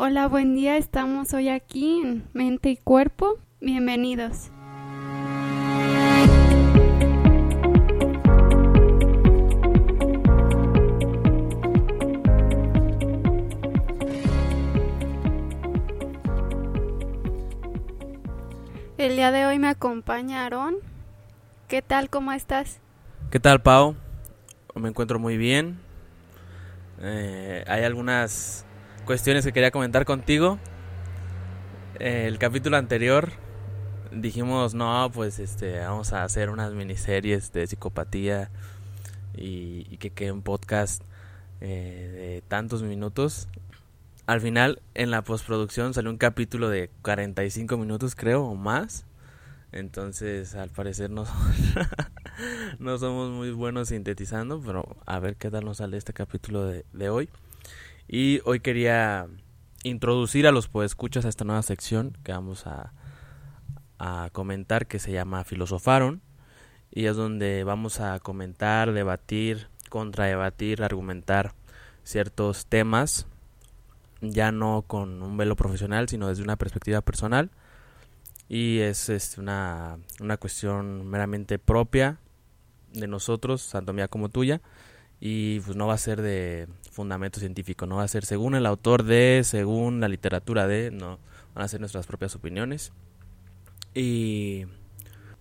Hola, buen día. Estamos hoy aquí en Mente y Cuerpo. Bienvenidos. El día de hoy me acompaña Aarón. ¿Qué tal? ¿Cómo estás? ¿Qué tal, Pau? Me encuentro muy bien. Eh, hay algunas cuestiones que quería comentar contigo. el capítulo anterior dijimos, no, pues este, vamos a hacer unas miniseries de psicopatía y, que quede un podcast eh, de tantos minutos. Al final, en la postproducción salió un capítulo de 45 minutos, creo, o más. Entonces, al parecer no, no somos muy buenos sintetizando, pero a ver qué tal nos sale este capítulo de, de hoy. Y hoy quería introducir a los escuchas a esta nueva sección que vamos a, a comentar que se llama Filosofaron. Y es donde vamos a comentar, debatir, contradebatir, argumentar ciertos temas, ya no con un velo profesional, sino desde una perspectiva personal. Y es, es una, una cuestión meramente propia de nosotros, tanto mía como tuya y pues no va a ser de fundamento científico, no va a ser según el autor de, según la literatura de, no, van a ser nuestras propias opiniones. Y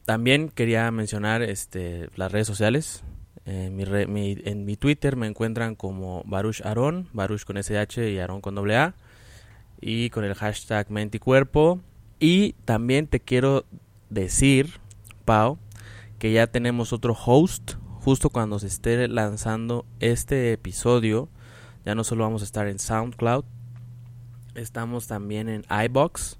también quería mencionar este, las redes sociales. En mi, en mi Twitter me encuentran como Baruch Aron, Baruch con SH y Aron con doble A, y con el hashtag Menticuerpo. Y también te quiero decir, Pau, que ya tenemos otro host, justo cuando se esté lanzando este episodio, ya no solo vamos a estar en SoundCloud, estamos también en iBox.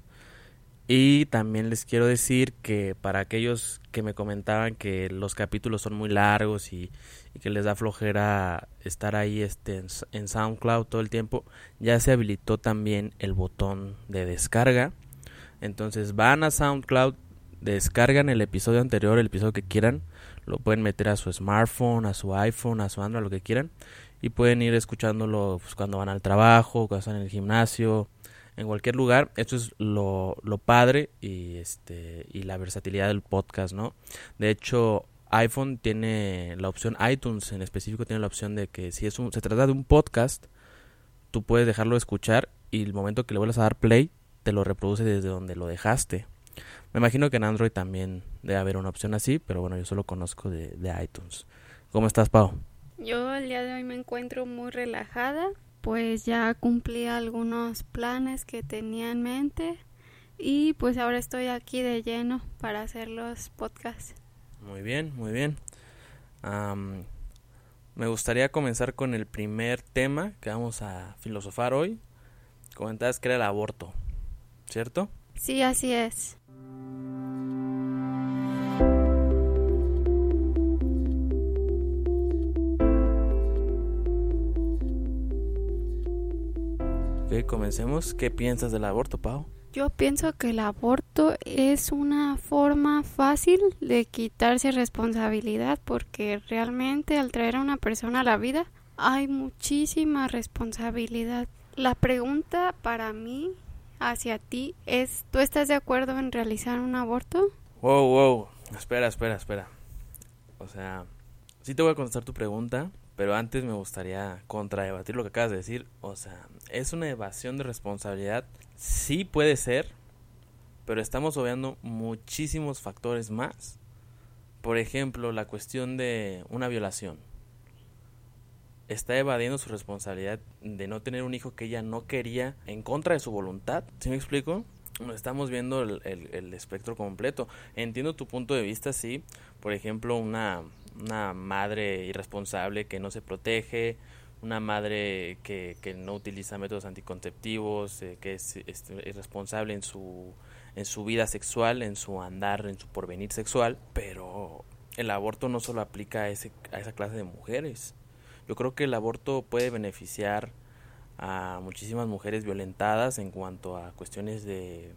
Y también les quiero decir que para aquellos que me comentaban que los capítulos son muy largos y, que les da flojera estar ahí este, en, en, SoundCloud todo el tiempo, ya se habilitó también el botón de descarga. Entonces van a SoundCloud, descargan el episodio anterior, el episodio que quieran, lo pueden meter a su smartphone, a su iPhone, a su Android, lo que quieran. Y pueden ir escuchándolo pues, cuando van al trabajo, cuando están en el gimnasio, en cualquier lugar. Esto es lo, lo padre y, este, y la versatilidad del podcast, ¿no? De hecho, iPhone tiene la opción, iTunes en específico tiene la opción de que si es un, se trata de un podcast, tú puedes dejarlo escuchar y el momento que le vuelvas a dar play, te lo reproduce desde donde lo dejaste. Me imagino que en Android también debe haber una opción así, pero bueno, yo solo conozco de, iTunes. ¿Cómo estás, Pau? Yo el día de hoy me encuentro muy relajada, pues ya cumplí algunos planes que tenía en mente y pues ahora estoy aquí de lleno para hacer los podcasts. Muy bien, muy bien. me gustaría comenzar con el primer tema que vamos a filosofar hoy. Comentabas que era el aborto, ¿cierto? Sí, así es. Comencemos. ¿Qué piensas del aborto, Pau? Yo pienso que el aborto es una forma fácil de quitarse responsabilidad porque realmente al traer a una persona a la vida hay muchísima responsabilidad. La pregunta para mí hacia ti es, ¿tú estás de acuerdo en realizar un aborto? Wow, wow, espera, espera, espera. O sea, sí te voy a contestar tu pregunta, pero antes me gustaría contradebatir lo que acabas de decir. O sea, ¿es una evasión de responsabilidad? Sí puede ser, pero estamos obviando muchísimos factores más. Por ejemplo, la cuestión de una violación. Está evadiendo su responsabilidad de no tener un hijo que ella no quería en contra de su voluntad. ¿Sí me explico? Estamos viendo el, el espectro completo. Entiendo tu punto de vista, sí. Por ejemplo, una, una madre irresponsable que no se protege, una madre que, que no utiliza métodos anticonceptivos, eh, que es, irresponsable en su, en su vida sexual, en su andar, en su porvenir sexual, pero el aborto no solo aplica a, ese, a esa clase de mujeres. Yo creo que el aborto puede beneficiar a muchísimas mujeres violentadas en cuanto a cuestiones de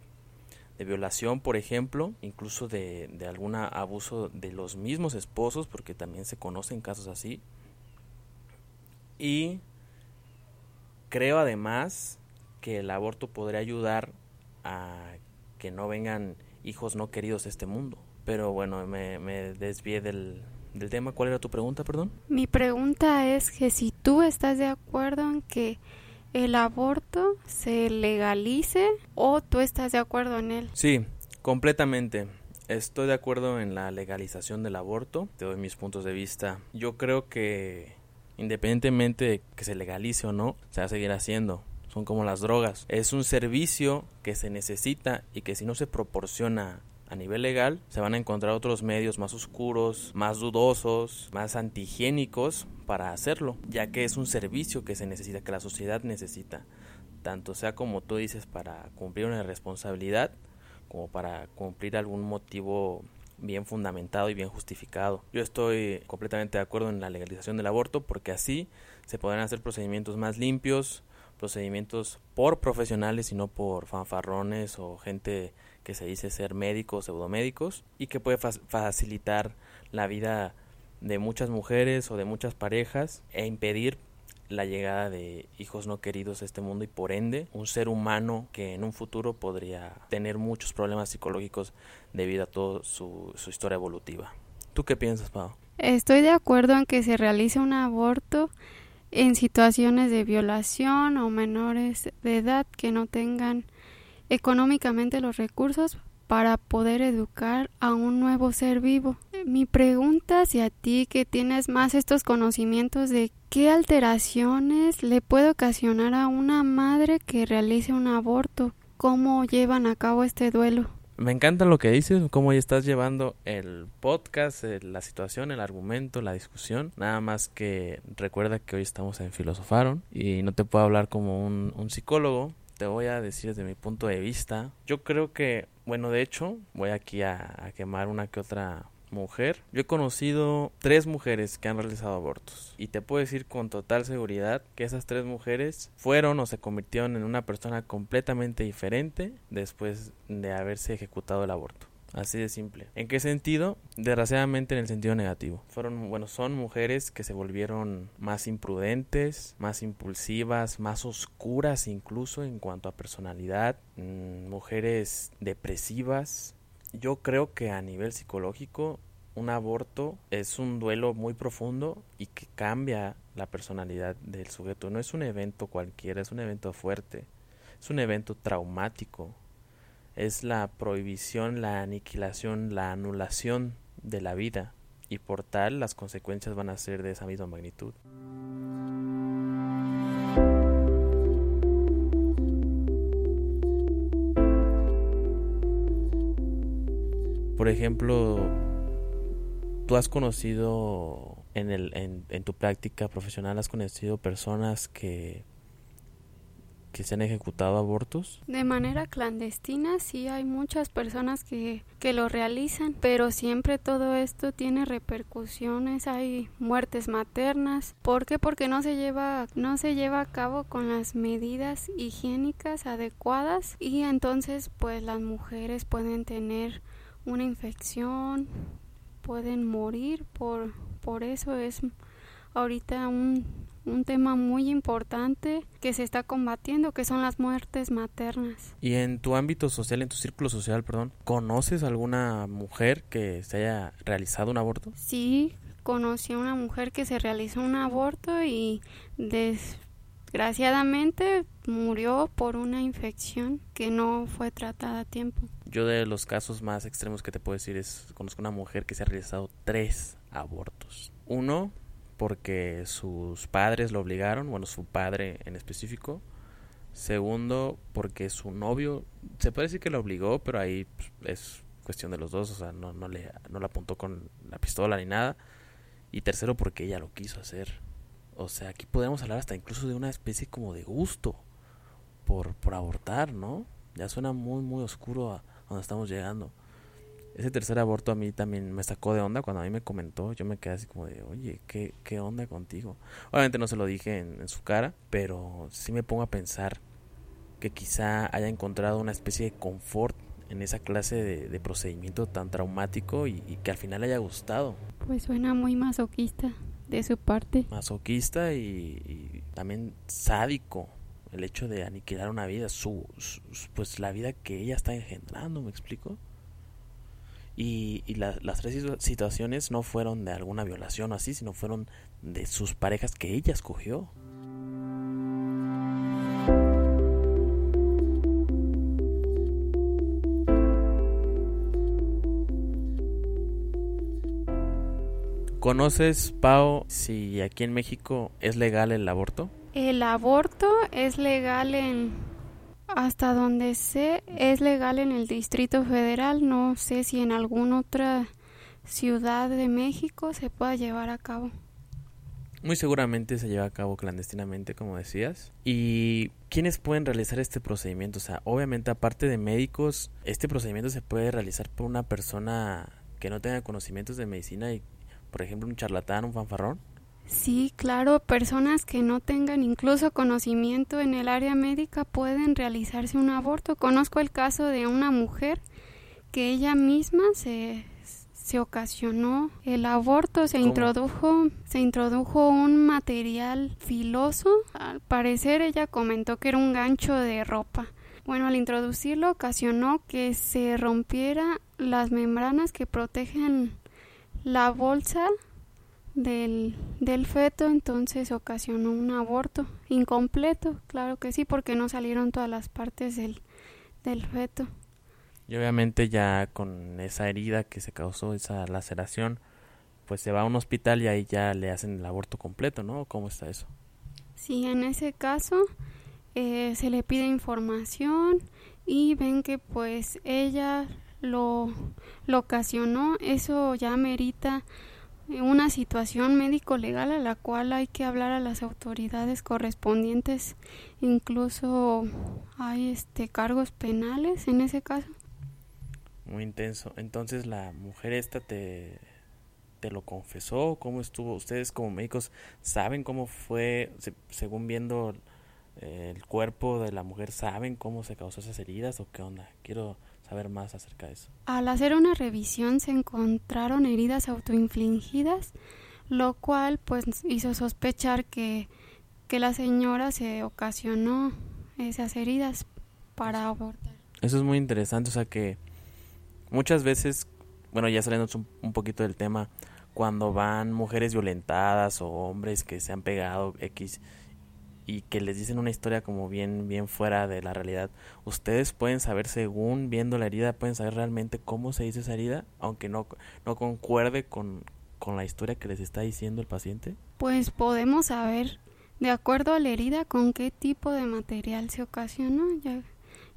de violación, por ejemplo, incluso de, de algún abuso de los mismos esposos, porque también se conocen casos así. Y creo además que el aborto podría ayudar a que no vengan hijos no queridos a este mundo. Pero bueno, me, me desvié del, del tema. ¿Cuál era tu pregunta, perdón? Mi pregunta es que si tú estás de acuerdo en que el aborto se legalice o tú estás de acuerdo en él. Sí, completamente. Estoy de acuerdo en la legalización del aborto. Te doy mis puntos de vista. Yo creo que independientemente de que se legalice o no, se va a seguir haciendo. Son como las drogas. Es un servicio que se necesita y que si no se proporciona a nivel legal se van a encontrar otros medios más oscuros, más dudosos, más antihigiénicos para hacerlo, ya que es un servicio que se necesita, que la sociedad necesita, tanto sea como tú dices para cumplir una responsabilidad como para cumplir algún motivo bien fundamentado y bien justificado. Yo estoy completamente de acuerdo en la legalización del aborto porque así se podrán hacer procedimientos más limpios, procedimientos por profesionales y no por fanfarrones o gente que se dice ser médicos, pseudomédicos y que puede facilitar la vida de muchas mujeres o de muchas parejas e impedir la llegada de hijos no queridos a este mundo y por ende un ser humano que en un futuro podría tener muchos problemas psicológicos debido a toda su, su historia evolutiva. ¿Tú qué piensas, Pau? Estoy de acuerdo en que se realice un aborto en situaciones de violación o menores de edad que no tengan económicamente los recursos para poder educar a un nuevo ser vivo. Mi pregunta hacia ti que tienes más estos conocimientos de qué alteraciones le puede ocasionar a una madre que realice un aborto, cómo llevan a cabo este duelo. Me encanta lo que dices, cómo estás llevando el podcast, eh, la situación, el argumento, la discusión. Nada más que recuerda que hoy estamos en Filosofaron y no te puedo hablar como un, psicólogo. Te voy a decir desde mi punto de vista. Yo creo que, bueno, de hecho, voy aquí a quemar una que otra mujer. Yo he conocido tres mujeres que han realizado abortos y te puedo decir con total seguridad que esas tres mujeres fueron o se convirtieron en una persona completamente diferente después de haberse ejecutado el aborto. Así de simple. ¿En qué sentido? Desgraciadamente en el sentido negativo. Fueron, bueno, son mujeres que se volvieron más imprudentes, más impulsivas, más oscuras incluso en cuanto a personalidad, mm, mujeres depresivas, yo creo que a nivel psicológico un aborto es un duelo muy profundo y que cambia la personalidad del sujeto. No es un evento cualquiera, es un evento fuerte, es un evento traumático, es la prohibición, la aniquilación, la anulación de la vida y por tal las consecuencias van a ser de esa misma magnitud. por ejemplo, tú has conocido en, tu práctica profesional, has conocido personas que, que se han ejecutado abortos? De manera clandestina sí hay muchas personas que, que lo realizan, pero siempre todo esto tiene repercusiones, hay muertes maternas. ¿Por qué? Porque no se lleva, no se lleva a cabo con las medidas higiénicas adecuadas y entonces pues las mujeres pueden tener una infección, pueden morir por, por eso es ahorita un, un tema muy importante que se está combatiendo, que son las muertes maternas. Y en tu ámbito social, en tu círculo social, perdón, ¿conoces alguna mujer que se haya realizado un aborto? Sí, conocí a una mujer que se realizó un aborto y desgraciadamente murió por una infección que no fue tratada a tiempo. Yo de los casos más extremos que te puedo decir es, conozco una mujer que se ha realizado tres abortos. Uno, porque sus padres lo obligaron, bueno, su padre en específico. Segundo, porque su novio, se puede decir que lo obligó, pero ahí pues, es cuestión de los dos, o sea, no, no, le, no le apuntó con la pistola ni nada. Y tercero, porque ella lo quiso hacer. O sea, aquí podemos hablar hasta incluso de una especie como de gusto por, por abortar, ¿no? Ya suena muy, muy oscuro a, donde estamos llegando. Ese tercer aborto a mí también me sacó de onda cuando a mí me comentó. Yo me quedé así como de, oye, ¿qué, qué onda contigo? Obviamente no se lo dije en, su cara, pero sí me pongo a pensar que quizá haya encontrado una especie de confort en esa clase de, procedimiento tan traumático y, que al final le haya gustado. Pues suena muy masoquista de su parte. Masoquista y, y también sádico. el hecho de aniquilar una vida, su, pues la vida que ella está engendrando, ¿me explico? Y, las tres situaciones no fueron de alguna violación o así, sino fueron de sus parejas que ella escogió. ¿Conoces, Pau, si aquí en México es legal el aborto? El aborto es legal en, hasta donde sé, es legal en el Distrito Federal. No sé si en alguna otra ciudad de México se pueda llevar a cabo. Muy seguramente se lleva a cabo clandestinamente, como decías. ¿Y quiénes pueden realizar este procedimiento? O sea, obviamente aparte de médicos, este procedimiento se puede realizar por una persona que no tenga conocimientos de medicina y, por ejemplo, un charlatán, un fanfarrón. Sí, claro, personas que no tengan incluso conocimiento en el área médica pueden realizarse un aborto. Conozco el caso de una mujer que ella misma se, se ocasionó el aborto, se introdujo, se introdujo un material filoso. Al parecer ella comentó que era un gancho de ropa. Bueno, al introducirlo ocasionó que se rompiera las membranas que protegen la bolsa del, del feto, entonces ocasionó un aborto incompleto, claro que sí, porque no salieron todas las partes del, del feto. Y obviamente ya con esa herida que se causó, esa laceración, pues se va a un hospital y ahí ya le hacen el aborto completo, ¿no? ¿Cómo está eso? Sí, en ese caso eh, se le pide información y ven que pues ella lo, lo ocasionó, eso ya merita una situación médico-legal a la cual hay que hablar a las autoridades correspondientes, incluso hay este cargos penales en ese caso. Muy intenso. Entonces la mujer esta te te lo confesó, cómo estuvo. Ustedes como médicos saben cómo fue, según viendo eh, el cuerpo de la mujer, saben cómo se causó esas heridas o qué onda. Quiero saber más acerca de eso. Al hacer una revisión se encontraron heridas autoinfligidas, lo cual pues hizo sospechar que, que la señora se ocasionó esas heridas para abortar. Eso es muy interesante, o sea que muchas veces, bueno, ya saliendo un, un poquito del tema, cuando van mujeres violentadas o hombres que se han pegado X y que les dicen una historia como bien bien fuera de la realidad, ustedes pueden saber según viendo la herida, pueden saber realmente cómo se hizo esa herida, aunque no, no concuerde con, con la historia que les está diciendo el paciente. Pues podemos saber, de acuerdo a la herida, con qué tipo de material se ocasionó. Ya,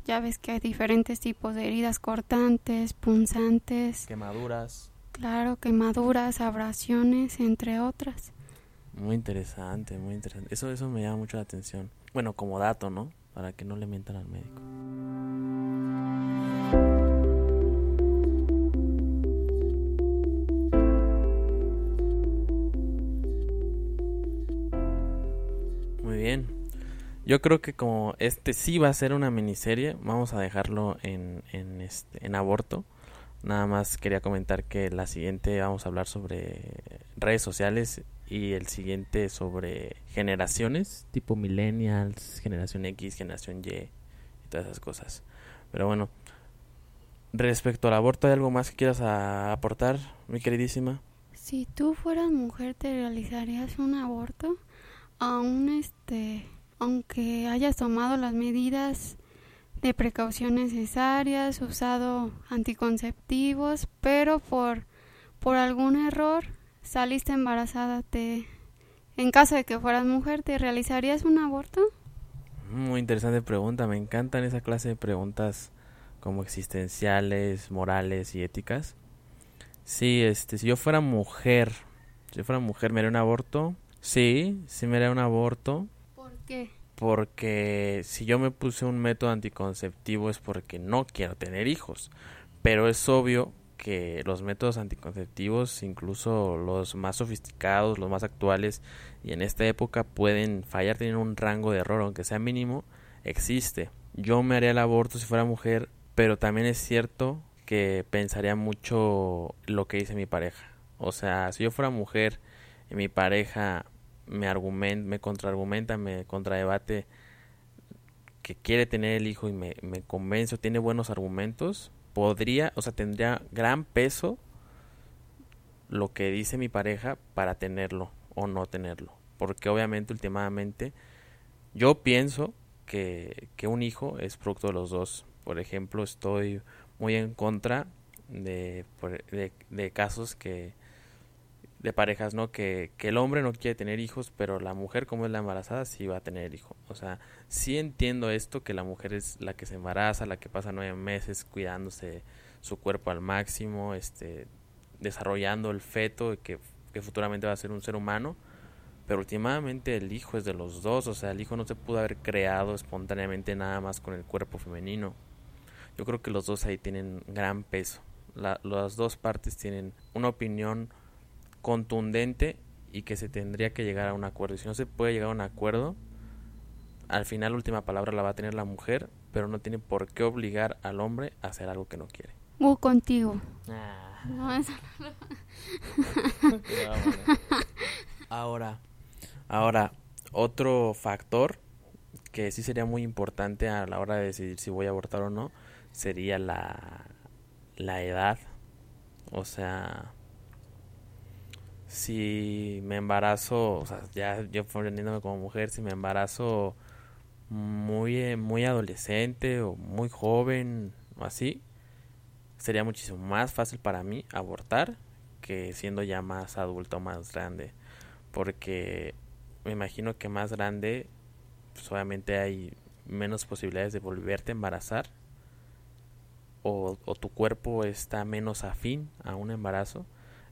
ya ves que hay diferentes tipos de heridas cortantes, punzantes. Quemaduras. Claro, quemaduras, abrasiones, entre otras. Muy interesante, muy interesante. Eso, eso me llama mucho la atención. Bueno, como dato, ¿no? Para que no le mientan al médico. Muy bien. Yo creo que como este sí va a ser una miniserie, vamos a dejarlo en, en, este, en aborto. Nada más quería comentar que la siguiente vamos a hablar sobre redes sociales y el siguiente sobre generaciones, tipo millennials, generación X, generación Y y todas esas cosas. Pero bueno, respecto al aborto, ¿hay algo más que quieras aportar, mi queridísima? Si tú fueras mujer, ¿te realizarías un aborto? Aún este, aunque hayas tomado las medidas de precaución necesarias, usado anticonceptivos, pero por, por algún error saliste embarazada, te, en caso de que fueras mujer, ¿te realizarías un aborto? Muy interesante pregunta, me encantan esa clase de preguntas como existenciales, morales y éticas. Sí, este, si yo fuera mujer, si yo fuera mujer, ¿me haría un aborto? Sí, sí me haría un aborto. ¿Por qué? Porque si yo me puse un método anticonceptivo es porque no quiero tener hijos. Pero es obvio que los métodos anticonceptivos, incluso los más sofisticados, los más actuales y en esta época pueden fallar, tienen un rango de error, aunque sea mínimo, existe. Yo me haría el aborto si fuera mujer, pero también es cierto que pensaría mucho lo que dice mi pareja. O sea, si yo fuera mujer y mi pareja me argumenta, me contraargumenta, me contradebate que quiere tener el hijo y me, me convence o tiene buenos argumentos, podría, o sea, tendría gran peso lo que dice mi pareja para tenerlo o no tenerlo. Porque obviamente últimamente yo pienso que, que un hijo es producto de los dos. Por ejemplo, estoy muy en contra de, de, de casos que de parejas, ¿no? Que, que, el hombre no quiere tener hijos, pero la mujer, como es la embarazada, sí va a tener hijo. O sea, sí entiendo esto, que la mujer es la que se embaraza, la que pasa nueve meses cuidándose su cuerpo al máximo, este, desarrollando el feto que, que futuramente va a ser un ser humano. Pero últimamente el hijo es de los dos, o sea, el hijo no se pudo haber creado espontáneamente nada más con el cuerpo femenino. Yo creo que los dos ahí tienen gran peso. La, las dos partes tienen una opinión contundente y que se tendría que llegar a un acuerdo. Y si no se puede llegar a un acuerdo, al final la última palabra la va a tener la mujer, pero no tiene por qué obligar al hombre a hacer algo que no quiere. Uh, contigo. Ah. No, eso no. ahora, ahora, otro factor que sí sería muy importante a la hora de decidir si voy a abortar o no, sería la, la edad. O sea, si me embarazo, o sea, ya yo poniéndome como mujer, si me embarazo muy, eh, muy adolescente o muy joven o así, sería muchísimo más fácil para mí abortar que siendo ya más adulto más grande. Porque me imagino que más grande, pues obviamente hay menos posibilidades de volverte a embarazar. O tu cuerpo está menos afín a un embarazo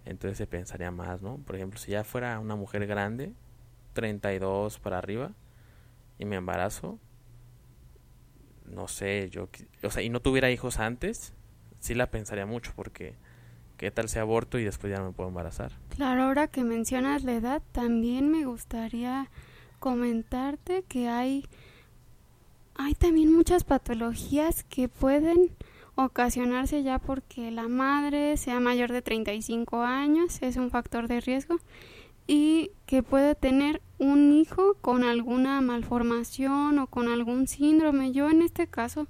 entonces se pensaría más, ¿no? Por ejemplo, si ya fuera una mujer grande, 32 para arriba, y me embarazo, no sé, yo, o sea, y no tuviera hijos antes, sí la pensaría mucho, porque qué tal si aborto y después ya no me puedo embarazar. Claro, ahora que mencionas la edad, también me gustaría comentarte que hay, hay también muchas patologías que pueden ocasionarse ya porque la madre sea mayor de 35 años, es un factor de riesgo, y que puede tener un hijo con alguna malformación o con algún síndrome. Yo en este caso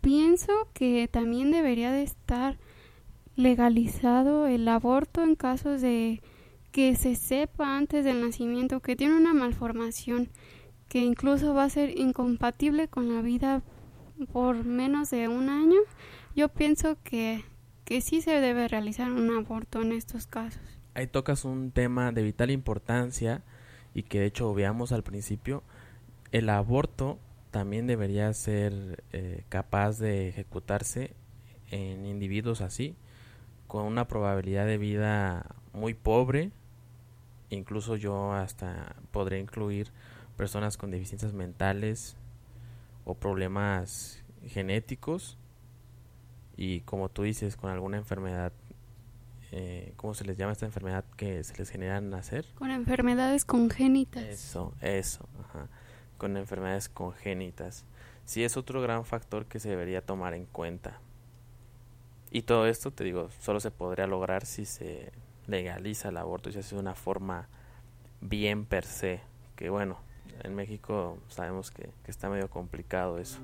pienso que también debería de estar legalizado el aborto en casos de que se sepa antes del nacimiento que tiene una malformación que incluso va a ser incompatible con la vida por menos de un año, yo pienso que, que sí se debe realizar un aborto en estos casos. Ahí tocas un tema de vital importancia y que de hecho veamos al principio, el aborto también debería ser eh, capaz de ejecutarse en individuos así, con una probabilidad de vida muy pobre, incluso yo hasta podré incluir personas con deficiencias mentales, o problemas genéticos y como tú dices con alguna enfermedad eh, ¿cómo se les llama esta enfermedad que se les genera al nacer? Con enfermedades congénitas. Eso, eso, ajá. con enfermedades congénitas. Sí es otro gran factor que se debería tomar en cuenta. Y todo esto, te digo, solo se podría lograr si se legaliza el aborto y se hace de una forma bien per se. Que bueno, en México sabemos que, que está medio complicado eso.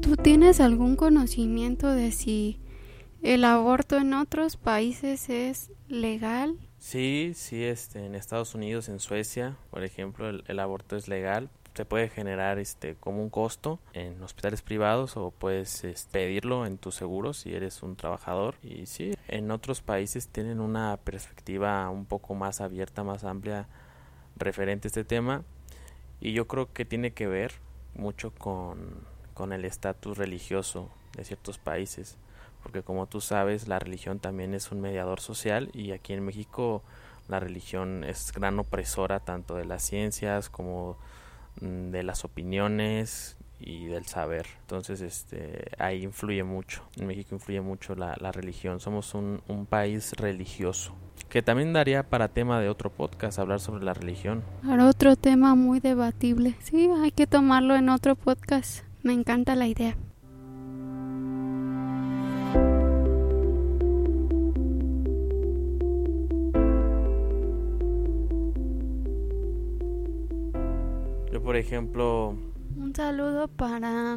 ¿Tú tienes algún conocimiento de si el aborto en otros países es legal? Sí, sí, este, en Estados Unidos, en Suecia, por ejemplo, el aborto es legal, se puede generar este como un costo en hospitales privados o puedes este, pedirlo en tu seguro si eres un trabajador. Y sí en otros países tienen una perspectiva un poco más abierta más amplia referente a este tema. Y yo creo que tiene que ver mucho con, con el estatus religioso de ciertos países porque como tú sabes la religión también es un mediador social y aquí en México la religión es gran opresora tanto de las ciencias como de las opiniones y del saber. Entonces, este, ahí influye mucho. En México influye mucho la, la religión. Somos un, un, país religioso. Que también daría para tema de otro podcast hablar sobre la religión. Para otro tema muy debatible. Sí, hay que tomarlo en otro podcast. Me encanta la idea. Por ejemplo... Un saludo para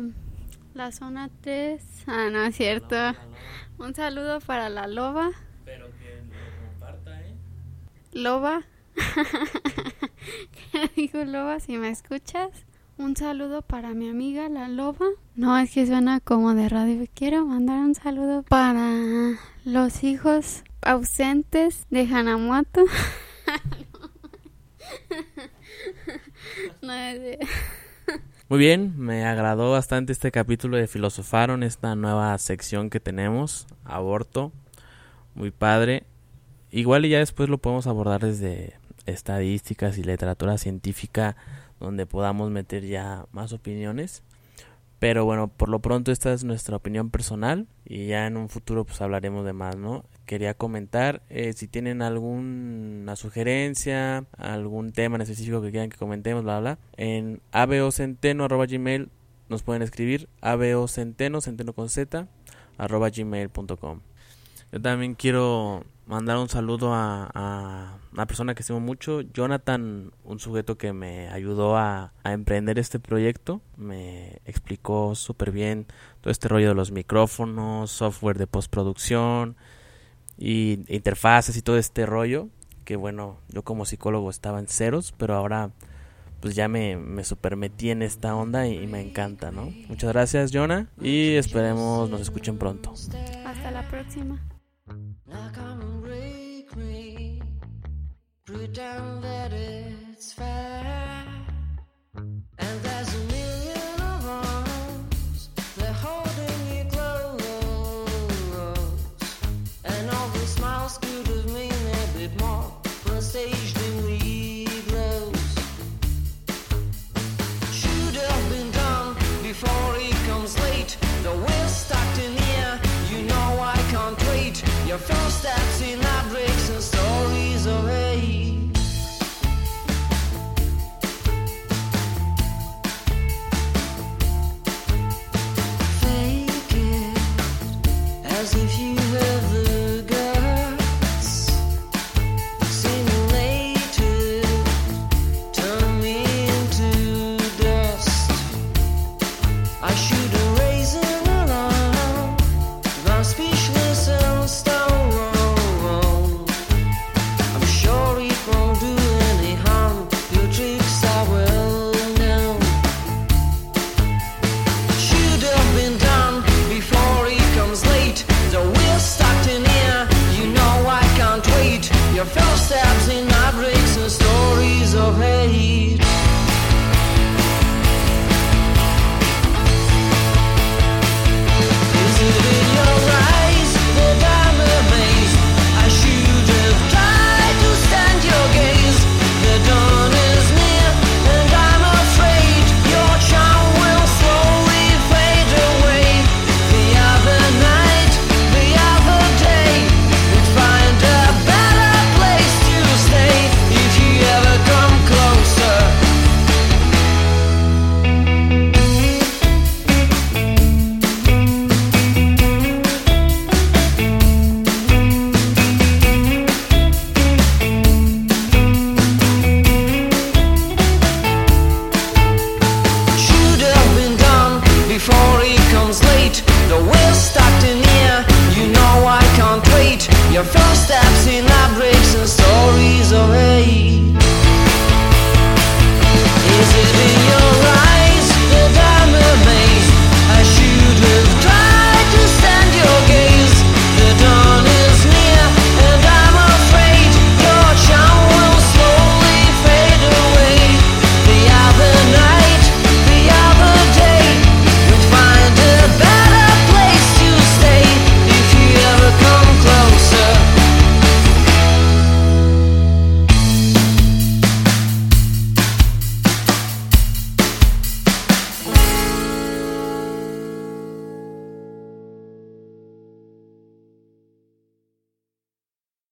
la zona 3. Ah, no es cierto. Un saludo para la loba. Pero que lo comparta, ¿eh? Loba. ¿Qué dijo loba? Si me escuchas. Un saludo para mi amiga la loba. No, es que suena como de radio. Quiero mandar un saludo para los hijos ausentes de Hanamoto. Muy bien, me agradó bastante este capítulo de Filosofaron, esta nueva sección que tenemos, aborto, muy padre. Igual y ya después lo podemos abordar desde estadísticas y literatura científica, donde podamos meter ya más opiniones. Pero bueno, por lo pronto esta es nuestra opinión personal y ya en un futuro pues hablaremos de más, ¿no? Quería comentar eh, si tienen alguna sugerencia, algún tema en específico que quieran que comentemos, bla, bla, en abocenteno.gmail nos pueden escribir abocenteno, centeno con z, arroba gmail.com. Yo también quiero mandar un saludo a, una persona que estimo mucho, Jonathan, un sujeto que me ayudó a, emprender este proyecto, me explicó súper bien todo este rollo de los micrófonos, software de postproducción y interfaces y todo este rollo, que bueno, yo como psicólogo estaba en ceros, pero ahora pues ya me, me super metí en esta onda y, y me encanta, ¿no? Muchas gracias, Jonah, y esperemos nos escuchen pronto. Hasta la próxima. Pretend that it's fair. And there's a million of arms. They're holding you close. And all the smiles could have mean a bit more. When stage dimly glows. Should have been done before he comes late. The wheel's stuck in here. You know I can't wait. Your first steps in can't. Your first steps in heartbreaks and stories of hate. Is it in your eyes?